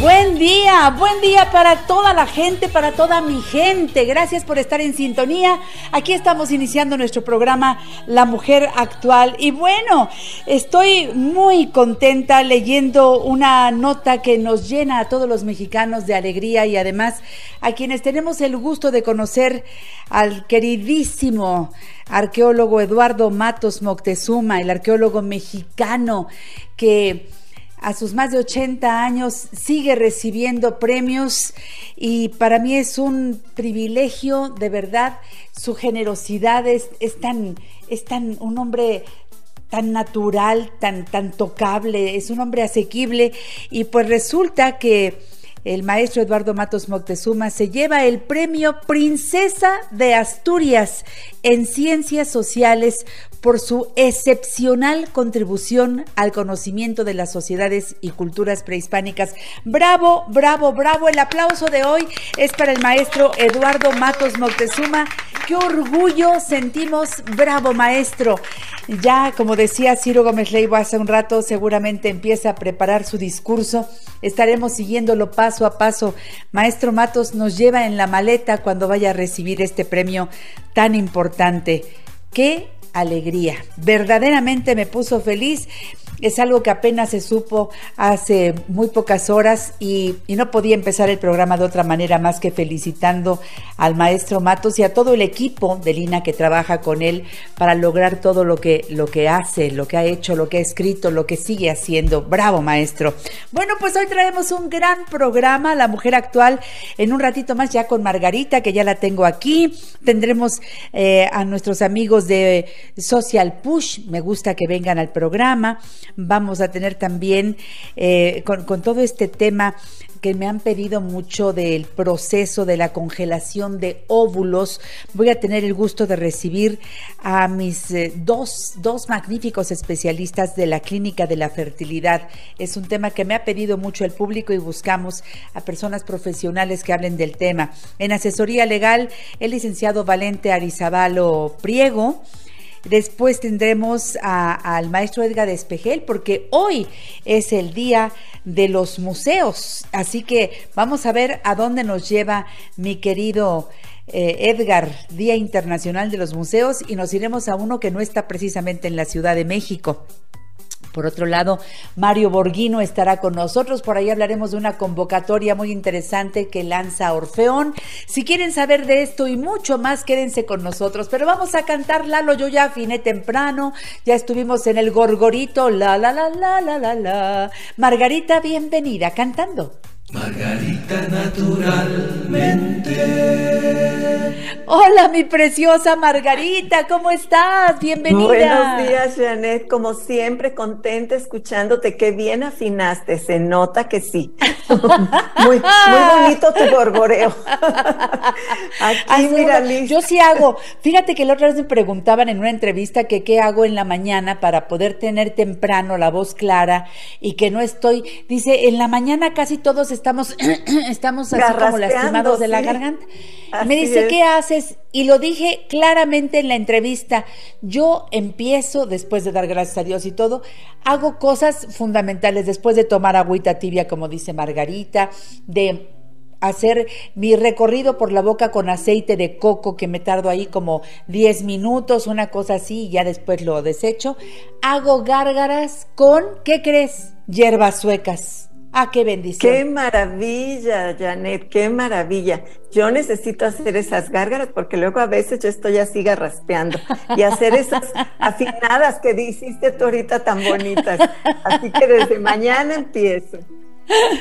Buen día, buen día para toda la gente, para toda mi gente. Gracias por estar en sintonía. Aquí estamos iniciando nuestro programa La Mujer Actual. Y bueno, estoy muy contenta leyendo una nota que nos llena a todos los mexicanos de alegría y además a quienes tenemos el gusto de conocer al queridísimo arqueólogo Eduardo Matos Moctezuma, el arqueólogo mexicano que a sus más de 80 años sigue recibiendo premios y para mí es un privilegio, de verdad, su generosidad es, es tan, es tan un hombre tan natural, tan, tan tocable, es un hombre asequible y pues resulta que el maestro Eduardo Matos Moctezuma se lleva el premio Princesa de Asturias en Ciencias Sociales por su excepcional contribución al conocimiento de las sociedades y culturas prehispánicas. Bravo, bravo, bravo. El aplauso de hoy es para el maestro Eduardo Matos Moctezuma. Qué orgullo sentimos, bravo maestro. Ya, como decía Ciro Gómez Leibo hace un rato, seguramente empieza a preparar su discurso. Estaremos siguiéndolo paso a paso. Maestro Matos nos lleva en la maleta cuando vaya a recibir este premio tan importante. ¡Qué alegría! Verdaderamente me puso feliz. Es algo que apenas se supo hace muy pocas horas y, no podía empezar el programa de otra manera más que felicitando al maestro Matos y a todo el equipo de Lina que trabaja con él para lograr todo lo que, lo que hace, lo que ha hecho, lo que ha escrito, lo que sigue haciendo. Bravo, maestro. Bueno, pues hoy traemos un gran programa, La Mujer Actual, en un ratito más ya con Margarita, que ya la tengo aquí. Tendremos eh, a nuestros amigos de Social Push, me gusta que vengan al programa vamos a tener también eh, con, todo este tema que me han pedido mucho del proceso de la congelación de óvulos. Voy a tener el gusto de recibir a mis eh, dos, dos magníficos especialistas de la clínica de la fertilidad. Es un tema que me ha pedido mucho el público y buscamos a personas profesionales que hablen del tema. En asesoría legal, el licenciado Valente Arizabalo Priego. Después tendremos al maestro Edgar Espejel, porque hoy es el día de los museos. Así que vamos a ver a dónde nos lleva mi querido eh, Edgar, Día Internacional de los Museos, y nos iremos a uno que no está precisamente en la Ciudad de México. Por otro lado, Mario Borghino estará con nosotros. Por ahí hablaremos de una convocatoria muy interesante que lanza Orfeón. Si quieren saber de esto y mucho más, quédense con nosotros. Pero vamos a cantar Lalo. Yo ya afiné temprano. Ya estuvimos en el Gorgorito. La, la, la, la, la, la, la. Margarita, bienvenida cantando. Margarita naturalmente. Hola, mi preciosa Margarita, ¿cómo estás? Bienvenida. Buenos días, Janet. Como siempre, contenta escuchándote. Qué bien afinaste. Se nota que sí. muy, muy bonito tu gorgoreo. Aquí, Así, mira, Liz. Yo sí hago. Fíjate que la otra vez me preguntaban en una entrevista que qué hago en la mañana para poder tener temprano la voz clara y que no estoy. Dice, en la mañana casi todos estamos, estamos así como lastimados de la sí. garganta. Así me dice, es. ¿qué haces? Y lo dije claramente en la entrevista. Yo empiezo, después de dar gracias a Dios y todo, hago cosas fundamentales después de tomar agüita tibia, como dice Margarita, de hacer mi recorrido por la boca con aceite de coco que me tardo ahí como 10 minutos, una cosa así, y ya después lo desecho. Hago gárgaras con, ¿qué crees? Hierbas suecas. Ah, qué bendición. Qué maravilla, Janet, qué maravilla. Yo necesito hacer esas gárgaras porque luego a veces yo estoy así garraspeando y hacer esas afinadas que hiciste tú ahorita tan bonitas. Así que desde mañana empiezo.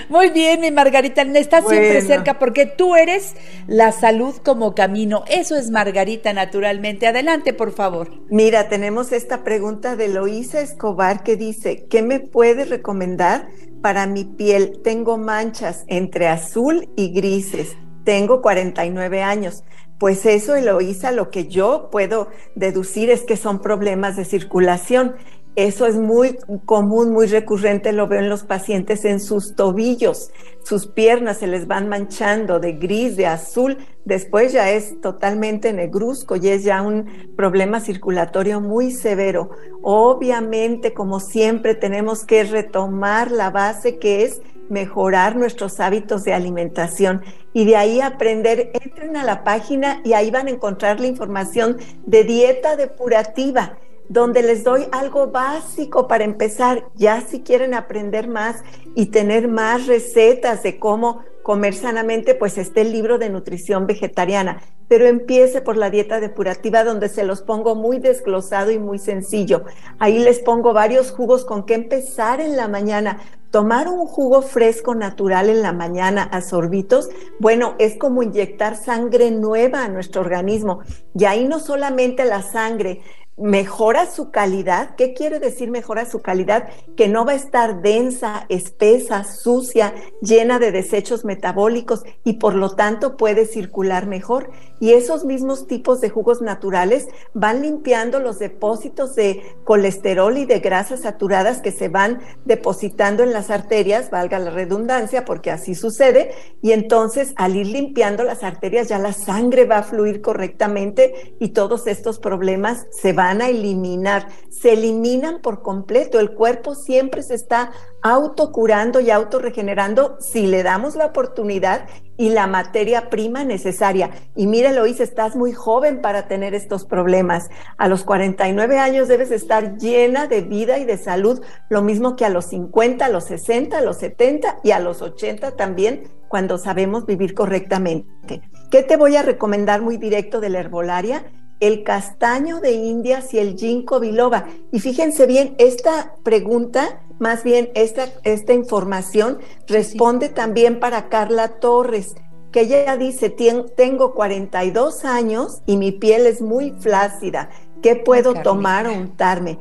Muy bien, mi Margarita, estás siempre cerca porque tú eres la salud como camino. Eso es Margarita, naturalmente. Adelante, por favor. Mira, tenemos esta pregunta de Loísa Escobar que dice, ¿qué me puedes recomendar para mi piel. Tengo manchas entre azul y grises. Tengo 49 años. Pues eso, Eloísa, lo que yo puedo deducir es que son problemas de circulación. Eso es muy común, muy recurrente, lo veo en los pacientes en sus tobillos, sus piernas se les van manchando de gris, de azul, después ya es totalmente negruzco y es ya un problema circulatorio muy severo. Obviamente, como siempre, tenemos que retomar la base que es mejorar nuestros hábitos de alimentación. Y de ahí aprender, entren a la página y ahí van a encontrar la información de dieta depurativa donde les doy algo básico para empezar. Ya si quieren aprender más y tener más recetas de cómo comer sanamente, pues está el libro de nutrición vegetariana. Pero empiece por la dieta depurativa donde se los pongo muy desglosado y muy sencillo. Ahí les pongo varios jugos con que empezar en la mañana. Tomar un jugo fresco natural en la mañana a sorbitos, bueno, es como inyectar sangre nueva a nuestro organismo. Y ahí no solamente la sangre, mejora su calidad. ¿Qué quiere decir mejora su calidad? Que no va a estar densa, espesa, sucia, llena de desechos metabólicos y por lo tanto puede circular mejor. Y esos mismos tipos de jugos naturales van limpiando los depósitos de colesterol y de grasas saturadas que se van depositando en las arterias, valga la redundancia, porque así sucede. Y entonces al ir limpiando las arterias ya la sangre va a fluir correctamente y todos estos problemas se van a eliminar, se eliminan por completo. El cuerpo siempre se está autocurando y autorregenerando si le damos la oportunidad y la materia prima necesaria. Y mire, Lois, estás muy joven para tener estos problemas. A los 49 años debes estar llena de vida y de salud, lo mismo que a los 50, a los 60, a los 70 y a los 80 también, cuando sabemos vivir correctamente. ¿Qué te voy a recomendar muy directo de la herbolaria? el castaño de Indias y el ginkgo biloba. Y fíjense bien, esta pregunta, más bien esta, esta información, responde también para Carla Torres, que ella dice, tengo 42 años y mi piel es muy flácida. ¿Qué puedo tomar o untarme?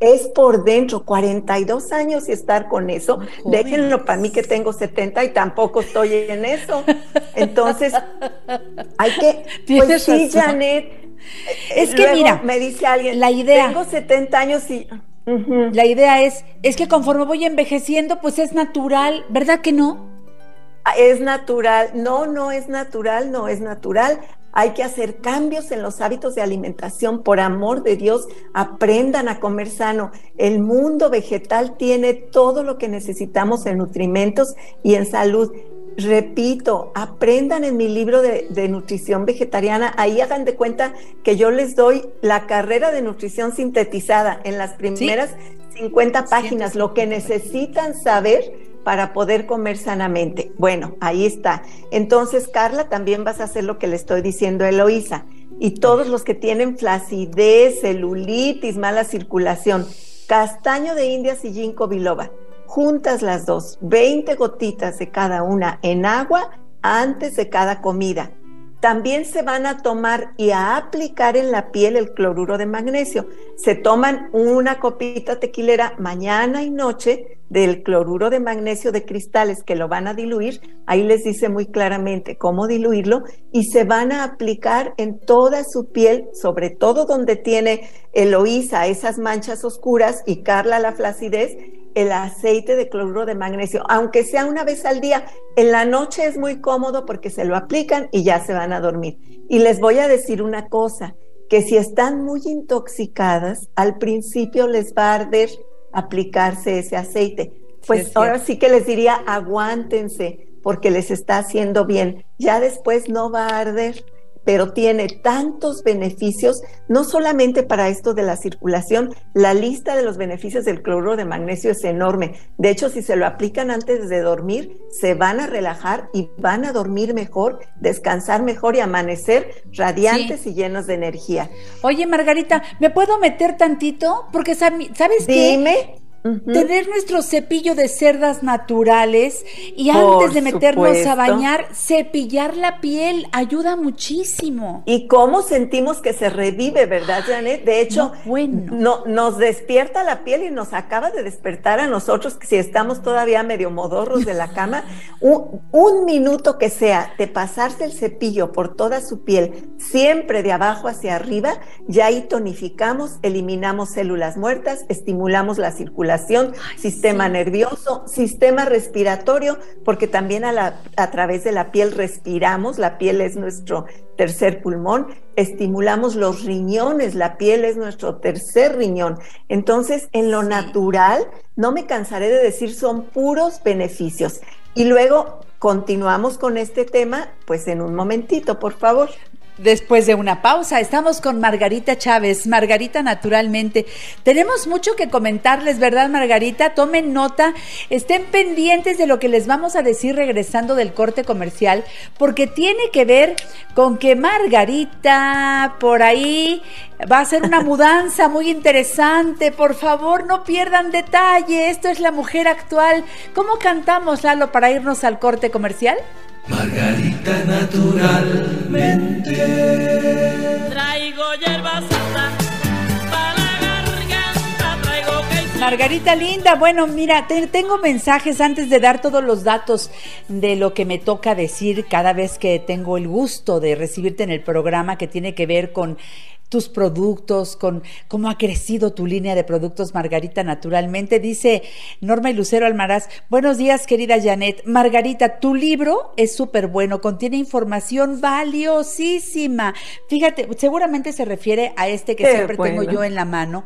Es, por dentro, 42 años y estar con eso. Déjenlo para mí que tengo 70 y tampoco estoy en eso. Entonces, hay que... Pues sí, Janet, es que mira, me dice alguien, la idea. Tengo 70 años y. La idea es, es que conforme voy envejeciendo, pues es natural, ¿verdad que no? Ah, es natural, no, no es natural, no es natural. Hay que hacer cambios en los hábitos de alimentación. Por amor de Dios, aprendan a comer sano. El mundo vegetal tiene todo lo que necesitamos en nutrimentos y en salud. Repito, aprendan en mi libro de, nutrición vegetariana, ahí hagan de cuenta que yo les doy la carrera de nutrición sintetizada en las primeras 50 páginas, lo que necesitan saber para poder comer sanamente. Bueno, ahí está. Entonces, Carla, también vas a hacer lo que le estoy diciendo a Eloísa. Y todos los que tienen flacidez, celulitis, mala circulación, castaño de indias y ginkgo biloba juntas las dos, 20 gotitas de cada una en agua antes de cada comida. También se van a tomar y a aplicar en la piel el cloruro de magnesio. Se toman una copita tequilera mañana y noche del cloruro de magnesio de cristales que lo van a diluir. Ahí les dice muy claramente cómo diluirlo y se van a aplicar en toda su piel, sobre todo donde tiene Eloísa esas manchas oscuras y Carla la flacidez el aceite de cloruro de magnesio, aunque sea una vez al día. En la noche es muy cómodo porque se lo aplican y ya se van a dormir. Y les voy a decir una cosa, que si están muy intoxicadas, al principio les va a arder aplicarse ese aceite. Pues ahora sí que les diría, aguántense porque les está haciendo bien. Ya después no va a arder pero tiene tantos beneficios, no solamente para esto de la circulación, la lista de los beneficios del cloruro de magnesio es enorme. De hecho, si se lo aplican antes de dormir, se van a relajar y van a dormir mejor, descansar mejor y amanecer radiantes y llenos de energía. Oye, Margarita, ¿me puedo meter tantito? Porque sabes Dime. Tener nuestro cepillo de cerdas naturales y Por antes de meternos a bañar, cepillar la piel ayuda muchísimo. Y cómo sentimos que se revive, ¿verdad, Janet? De hecho, No, bueno. no, nos despierta la piel y nos acaba de despertar a nosotros, que si estamos todavía medio modorros de la cama, un, un minuto que sea de pasarse el cepillo por toda su piel, siempre de abajo hacia arriba, ya ahí tonificamos, eliminamos células muertas, estimulamos la circulación, sistema nervioso, sistema respiratorio, porque también a, la- a través de la piel respiramos, la piel es nuestro tercer pulmón, estimulamos los riñones, la piel es nuestro tercer riñón. Entonces, en lo natural, no me cansaré de decir, son puros beneficios. Y luego continuamos con este tema, pues en un momentito, por favor. Después de una pausa, estamos con Margarita Chávez, Margarita Naturalmente. Tenemos mucho que comentarles, ¿verdad, Margarita? Tomen nota, estén pendientes de lo que les vamos a decir regresando del corte comercial, porque tiene que ver con que Margarita por ahí va a hacer una mudanza muy interesante. Por favor, no pierdan detalle. Esto es la mujer actual. ¿Cómo cantamos, Lalo, para irnos al corte comercial? Margarita naturalmente. Traigo hierba santa para la garganta, traigo que Margarita linda, bueno, mira, te- tengo mensajes antes de dar todos los datos de lo que me toca decir cada vez que tengo el gusto de recibirte en el programa que tiene que ver con tus productos, con cómo ha crecido tu línea de productos Margarita naturalmente. Dice Norma y Lucero Almaraz, buenos días querida Janet. Margarita, tu libro es súper bueno, contiene información valiosísima. Fíjate, seguramente se refiere a este que Qué siempre tengo yo en la mano.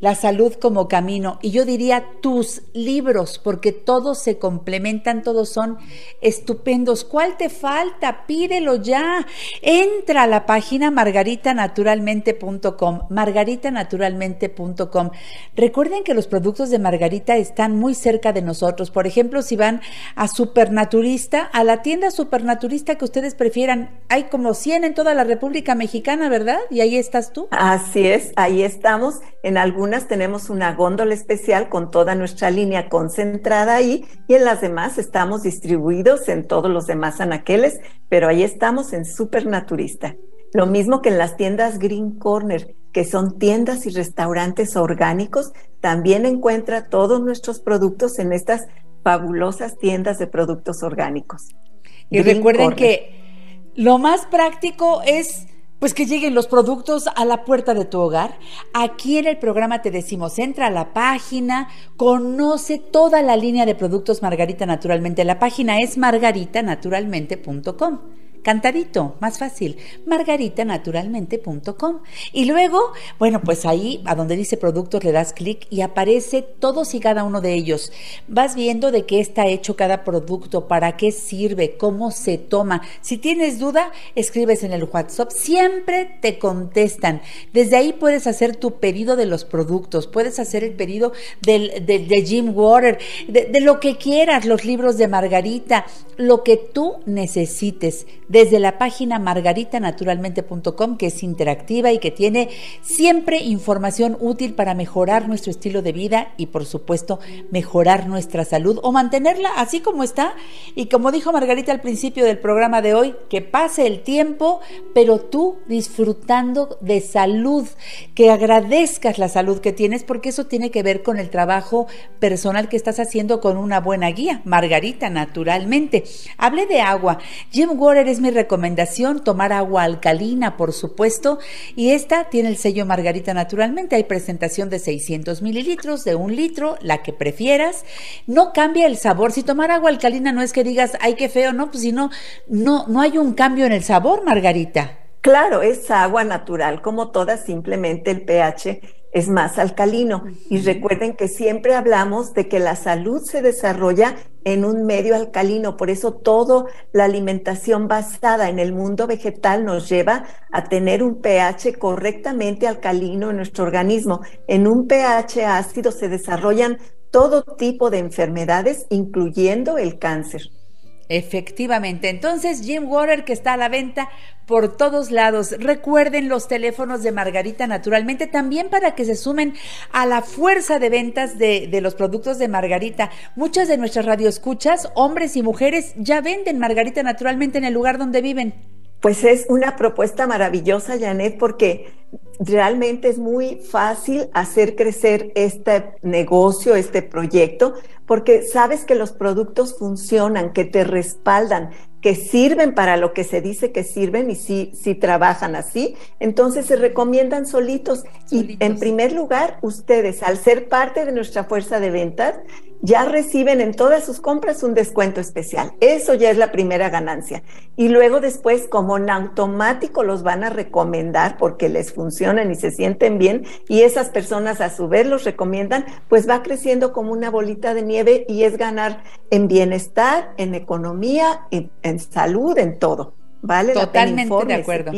La salud como camino. Y yo diría tus libros, porque todos se complementan, todos son estupendos. ¿Cuál te falta? Pídelo ya. Entra a la página margaritanaturalmente.com, margaritanaturalmente.com. Recuerden que los productos de Margarita están muy cerca de nosotros. Por ejemplo, si van a Supernaturista, a la tienda Supernaturista que ustedes prefieran, hay como 100 en toda la República Mexicana, ¿verdad? Y ahí estás tú. Así es, ahí estamos. En algunas tenemos una góndola especial con toda nuestra línea concentrada ahí y en las demás estamos distribuidos en todos los demás anaqueles, pero ahí estamos en Supernaturista. Lo mismo que en las tiendas Green Corner, que son tiendas y restaurantes orgánicos, también encuentra todos nuestros productos en estas fabulosas tiendas de productos orgánicos. Y Green recuerden Corner. que lo más práctico es pues que lleguen los productos a la puerta de tu hogar. Aquí en el programa te decimos, entra a la página, conoce toda la línea de productos Margarita Naturalmente. La página es margaritanaturalmente.com. Cantadito, más fácil, margaritanaturalmente.com. Y luego, bueno, pues ahí a donde dice productos le das clic y aparece todos y cada uno de ellos. Vas viendo de qué está hecho cada producto, para qué sirve, cómo se toma. Si tienes duda, escribes en el WhatsApp, siempre te contestan. Desde ahí puedes hacer tu pedido de los productos, puedes hacer el pedido del, de, de Jim Water, de, de lo que quieras, los libros de Margarita, lo que tú necesites desde la página margaritanaturalmente.com que es interactiva y que tiene siempre información útil para mejorar nuestro estilo de vida y por supuesto mejorar nuestra salud o mantenerla así como está y como dijo Margarita al principio del programa de hoy, que pase el tiempo pero tú disfrutando de salud, que agradezcas la salud que tienes porque eso tiene que ver con el trabajo personal que estás haciendo con una buena guía, Margarita naturalmente. Hablé de agua. Jim Water es mi recomendación, tomar agua alcalina, por supuesto, y esta tiene el sello Margarita Naturalmente. Hay presentación de 600 mililitros, de un litro, la que prefieras. No cambia el sabor. Si tomar agua alcalina no es que digas, ay, qué feo, no, pues si no, no, no hay un cambio en el sabor, Margarita. Claro, es agua natural, como todas, simplemente el pH es más alcalino. Y recuerden que siempre hablamos de que la salud se desarrolla en un medio alcalino, por eso toda la alimentación basada en el mundo vegetal nos lleva a tener un pH correctamente alcalino en nuestro organismo. En un pH ácido se desarrollan todo tipo de enfermedades, incluyendo el cáncer. Efectivamente. Entonces, Jim Water que está a la venta por todos lados. Recuerden los teléfonos de Margarita naturalmente también para que se sumen a la fuerza de ventas de, de los productos de Margarita. Muchas de nuestras radioescuchas, hombres y mujeres, ya venden Margarita naturalmente en el lugar donde viven. Pues es una propuesta maravillosa, Janet, porque realmente es muy fácil hacer crecer este negocio, este proyecto, porque sabes que los productos funcionan, que te respaldan, que sirven para lo que se dice que sirven y si, si trabajan así, entonces se recomiendan solitos. Y en primer lugar, ustedes, al ser parte de nuestra fuerza de ventas, ya reciben en todas sus compras un descuento especial. Eso ya es la primera ganancia. Y luego después, como en automático, los van a recomendar porque les funcionan y se sienten bien y esas personas a su vez los recomiendan, pues va creciendo como una bolita de nieve y es ganar en bienestar, en economía, en, en salud, en todo. Vale Totalmente de acuerdo.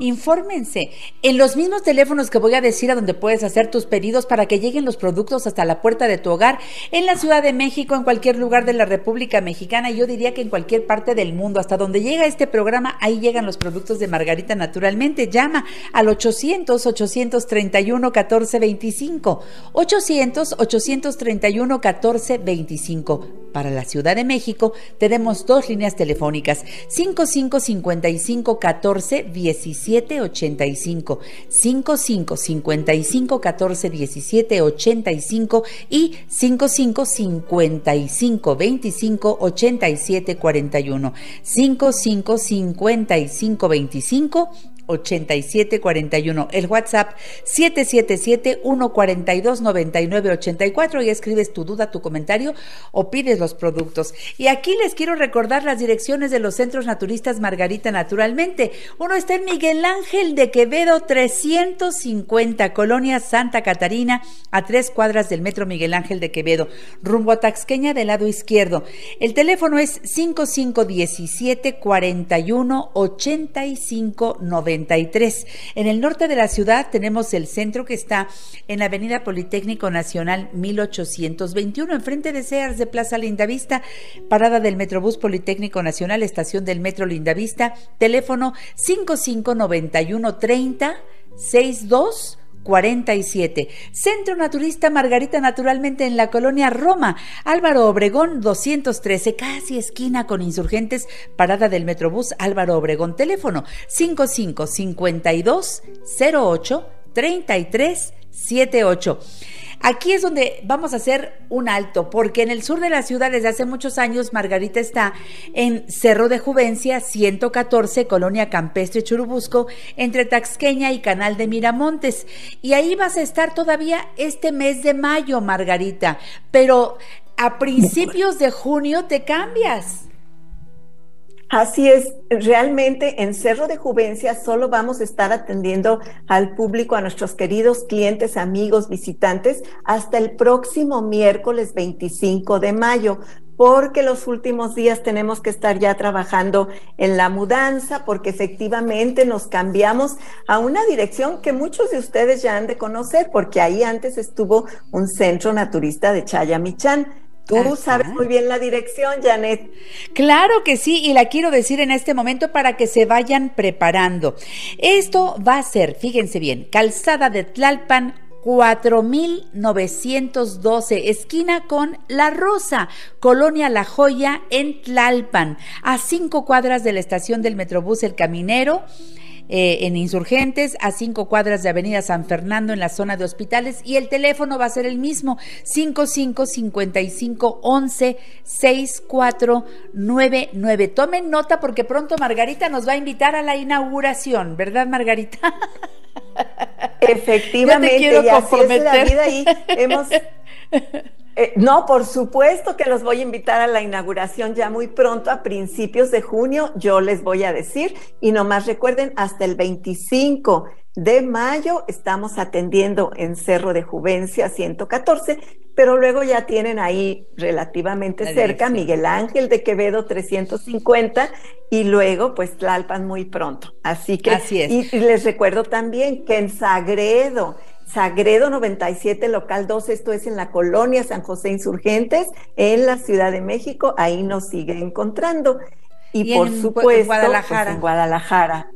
Infórmense. En los mismos teléfonos que voy a decir a donde puedes hacer tus pedidos para que lleguen los productos hasta la puerta de tu hogar, en la Ciudad de México, en cualquier lugar de la República Mexicana, yo diría que en cualquier parte del mundo, hasta donde llega este programa, ahí llegan los productos de Margarita naturalmente. Llama al 800 831 1425. 800 831 1425. Para la Ciudad de México tenemos dos líneas telefónicas: 55 55 14 17 85, 55 55 14 17 85 y 55 55 25 87 41, 55 55 25 8741. El WhatsApp 777-142-9984 y escribes tu duda, tu comentario o pides los productos. Y aquí les quiero recordar las direcciones de los centros naturistas Margarita Naturalmente. Uno está en Miguel Ángel de Quevedo 350, Colonia Santa Catarina, a tres cuadras del Metro Miguel Ángel de Quevedo, rumbo a Taxqueña del lado izquierdo. El teléfono es 5517 41 85 90. En el norte de la ciudad tenemos el centro que está en la Avenida Politécnico Nacional 1821, enfrente de Sears de Plaza Lindavista, parada del Metrobús Politécnico Nacional, estación del Metro Lindavista, teléfono 559130 62 47. Centro Naturista Margarita, naturalmente en la colonia Roma. Álvaro Obregón 213, casi esquina con insurgentes, parada del Metrobús Álvaro Obregón. Teléfono 55 52 08 33 78. Aquí es donde vamos a hacer un alto, porque en el sur de la ciudad desde hace muchos años Margarita está en Cerro de Juvencia 114, Colonia Campestre Churubusco, entre Taxqueña y Canal de Miramontes. Y ahí vas a estar todavía este mes de mayo, Margarita, pero a principios de junio te cambias. Así es, realmente en Cerro de Juvencia solo vamos a estar atendiendo al público, a nuestros queridos clientes, amigos, visitantes, hasta el próximo miércoles 25 de mayo, porque los últimos días tenemos que estar ya trabajando en la mudanza, porque efectivamente nos cambiamos a una dirección que muchos de ustedes ya han de conocer, porque ahí antes estuvo un centro naturista de Chayamichán Tú sabes muy bien la dirección, Janet. Claro que sí, y la quiero decir en este momento para que se vayan preparando. Esto va a ser, fíjense bien, calzada de Tlalpan 4912, esquina con La Rosa, Colonia La Joya en Tlalpan, a cinco cuadras de la estación del Metrobús El Caminero. Eh, en Insurgentes, a cinco cuadras de Avenida San Fernando en la zona de hospitales y el teléfono va a ser el mismo, 55 55 11 6499. Tomen nota porque pronto Margarita nos va a invitar a la inauguración, ¿verdad Margarita? Efectivamente, quiero y así es comprometer. la vida ahí. Hemos Eh, no, por supuesto que los voy a invitar a la inauguración ya muy pronto, a principios de junio, yo les voy a decir. Y nomás recuerden, hasta el 25 de mayo estamos atendiendo en Cerro de Juvencia 114, pero luego ya tienen ahí relativamente La cerca dirección. Miguel Ángel de Quevedo 350 y luego pues Tlalpan muy pronto. Así que, Así es. y, y les recuerdo también que en Sagredo, Sagredo 97, local 2, esto es en la colonia San José Insurgentes, en la Ciudad de México, ahí nos sigue encontrando. Y, Y por en supuesto, pues, Guadalajara. en Guadalajara.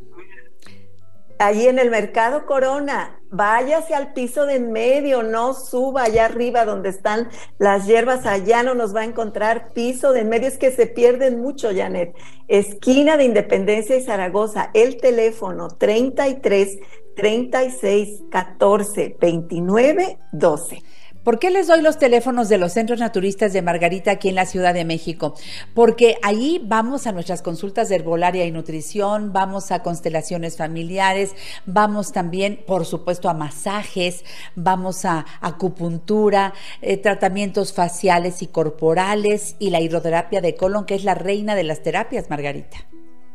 Ahí en el Mercado Corona, váyase al piso de en medio, no suba allá arriba donde están las hierbas, allá no nos va a encontrar piso de en medio, es que se pierden mucho, Janet. Esquina de Independencia y Zaragoza, el teléfono 33 36 14 29 12. ¿Por qué les doy los teléfonos de los centros naturistas de Margarita aquí en la Ciudad de México? Porque ahí vamos a nuestras consultas de herbolaria y nutrición, vamos a constelaciones familiares, vamos también, por supuesto, a masajes, vamos a acupuntura, eh, tratamientos faciales y corporales y la hidroterapia de colon, que es la reina de las terapias, Margarita.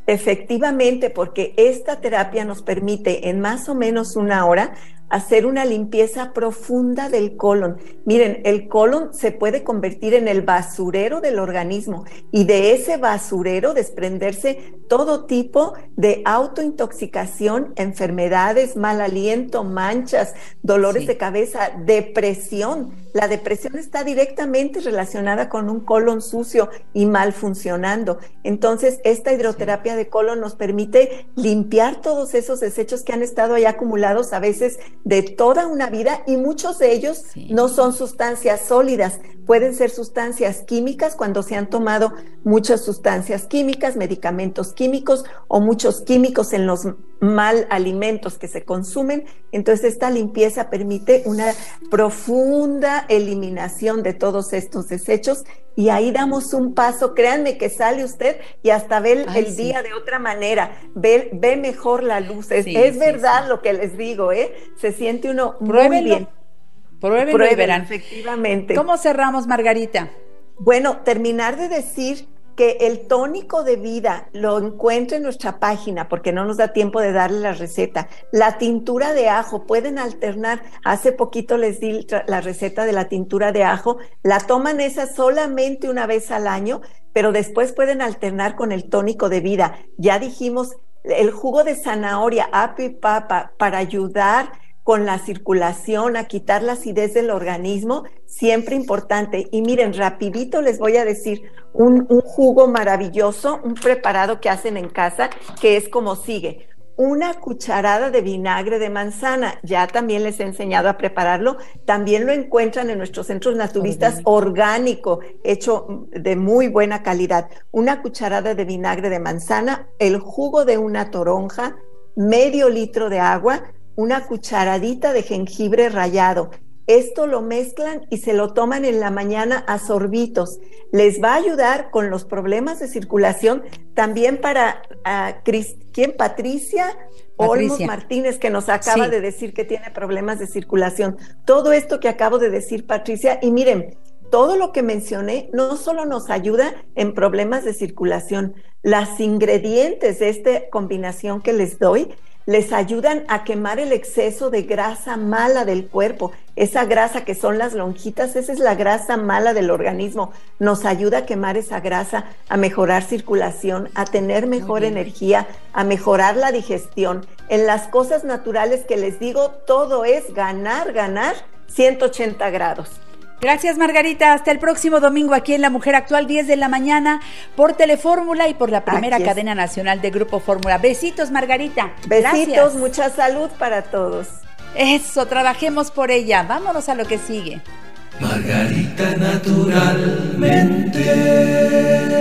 Efectivamente, porque esta terapia nos permite en más o menos una hora hacer una limpieza profunda del colon. Miren, el colon se puede convertir en el basurero del organismo y de ese basurero desprenderse todo tipo de autointoxicación, enfermedades, mal aliento, manchas, dolores Sí. de cabeza, depresión. La depresión está directamente relacionada con un colon sucio y mal funcionando. Entonces, esta hidroterapia de colon nos permite limpiar todos esos desechos que han estado ahí acumulados a veces de toda una vida y muchos de ellos Sí. no son sustancias sólidas, pueden ser sustancias químicas cuando se han tomado muchas sustancias químicas, medicamentos químicos o muchos químicos en los mal alimentos que se consumen. Entonces esta limpieza permite una profunda eliminación de todos estos desechos y ahí damos un paso, créanme que sale usted y hasta ve el, Ay, el sí. día de otra manera, ve, ve mejor la luz. Es, Sí, es sí, verdad lo que les digo, ¿eh? Se siente uno muy Pruébenlo. Y Pruébelo, verán. efectivamente. ¿Cómo cerramos, Margarita? Bueno, terminar de decir que el tónico de vida lo encuentra en nuestra página porque no nos da tiempo de darle la receta. La tintura de ajo, pueden alternar. Hace poquito les di la receta de la tintura de ajo. La toman esa solamente una vez al año, pero después pueden alternar con el tónico de vida. Ya dijimos el jugo de zanahoria, apio y papa para ayudar con la circulación, a quitar la acidez del organismo, siempre importante. Y miren, rapidito les voy a decir un, un jugo maravilloso, un preparado que hacen en casa, que es como sigue. Una cucharada de vinagre de manzana, ya también les he enseñado a prepararlo, también lo encuentran en nuestros centros naturistas orgánico, hecho de muy buena calidad. Una cucharada de vinagre de manzana, el jugo de una toronja, medio litro de agua, una cucharadita de jengibre rallado. Esto lo mezclan y se lo toman en la mañana a sorbitos. Les va a ayudar con los problemas de circulación, también para ah, ¿quién? Patricia, Olmos. Martínez, que nos acaba Sí. de decir que tiene problemas de circulación. Todo esto que acabo de decir, Patricia, y miren, todo lo que mencioné no solo nos ayuda en problemas de circulación, las ingredientes de esta combinación que les doy les ayudan a quemar el exceso de grasa mala del cuerpo. Esa grasa que son las lonjitas, esa es la grasa mala del organismo. Nos ayuda a quemar esa grasa, a mejorar circulación, a tener mejor energía, a mejorar la digestión. En las cosas naturales que les digo, todo es ganar, ganar 180 grados. Gracias, Margarita. Hasta el próximo domingo aquí en La Mujer Actual, 10 de la mañana, por Telefórmula y por la primera cadena nacional de Grupo Fórmula. Besitos, Margarita. Besitos, Gracias. mucha salud para todos. Eso, trabajemos por ella. Vámonos a lo que sigue. Margarita naturalmente.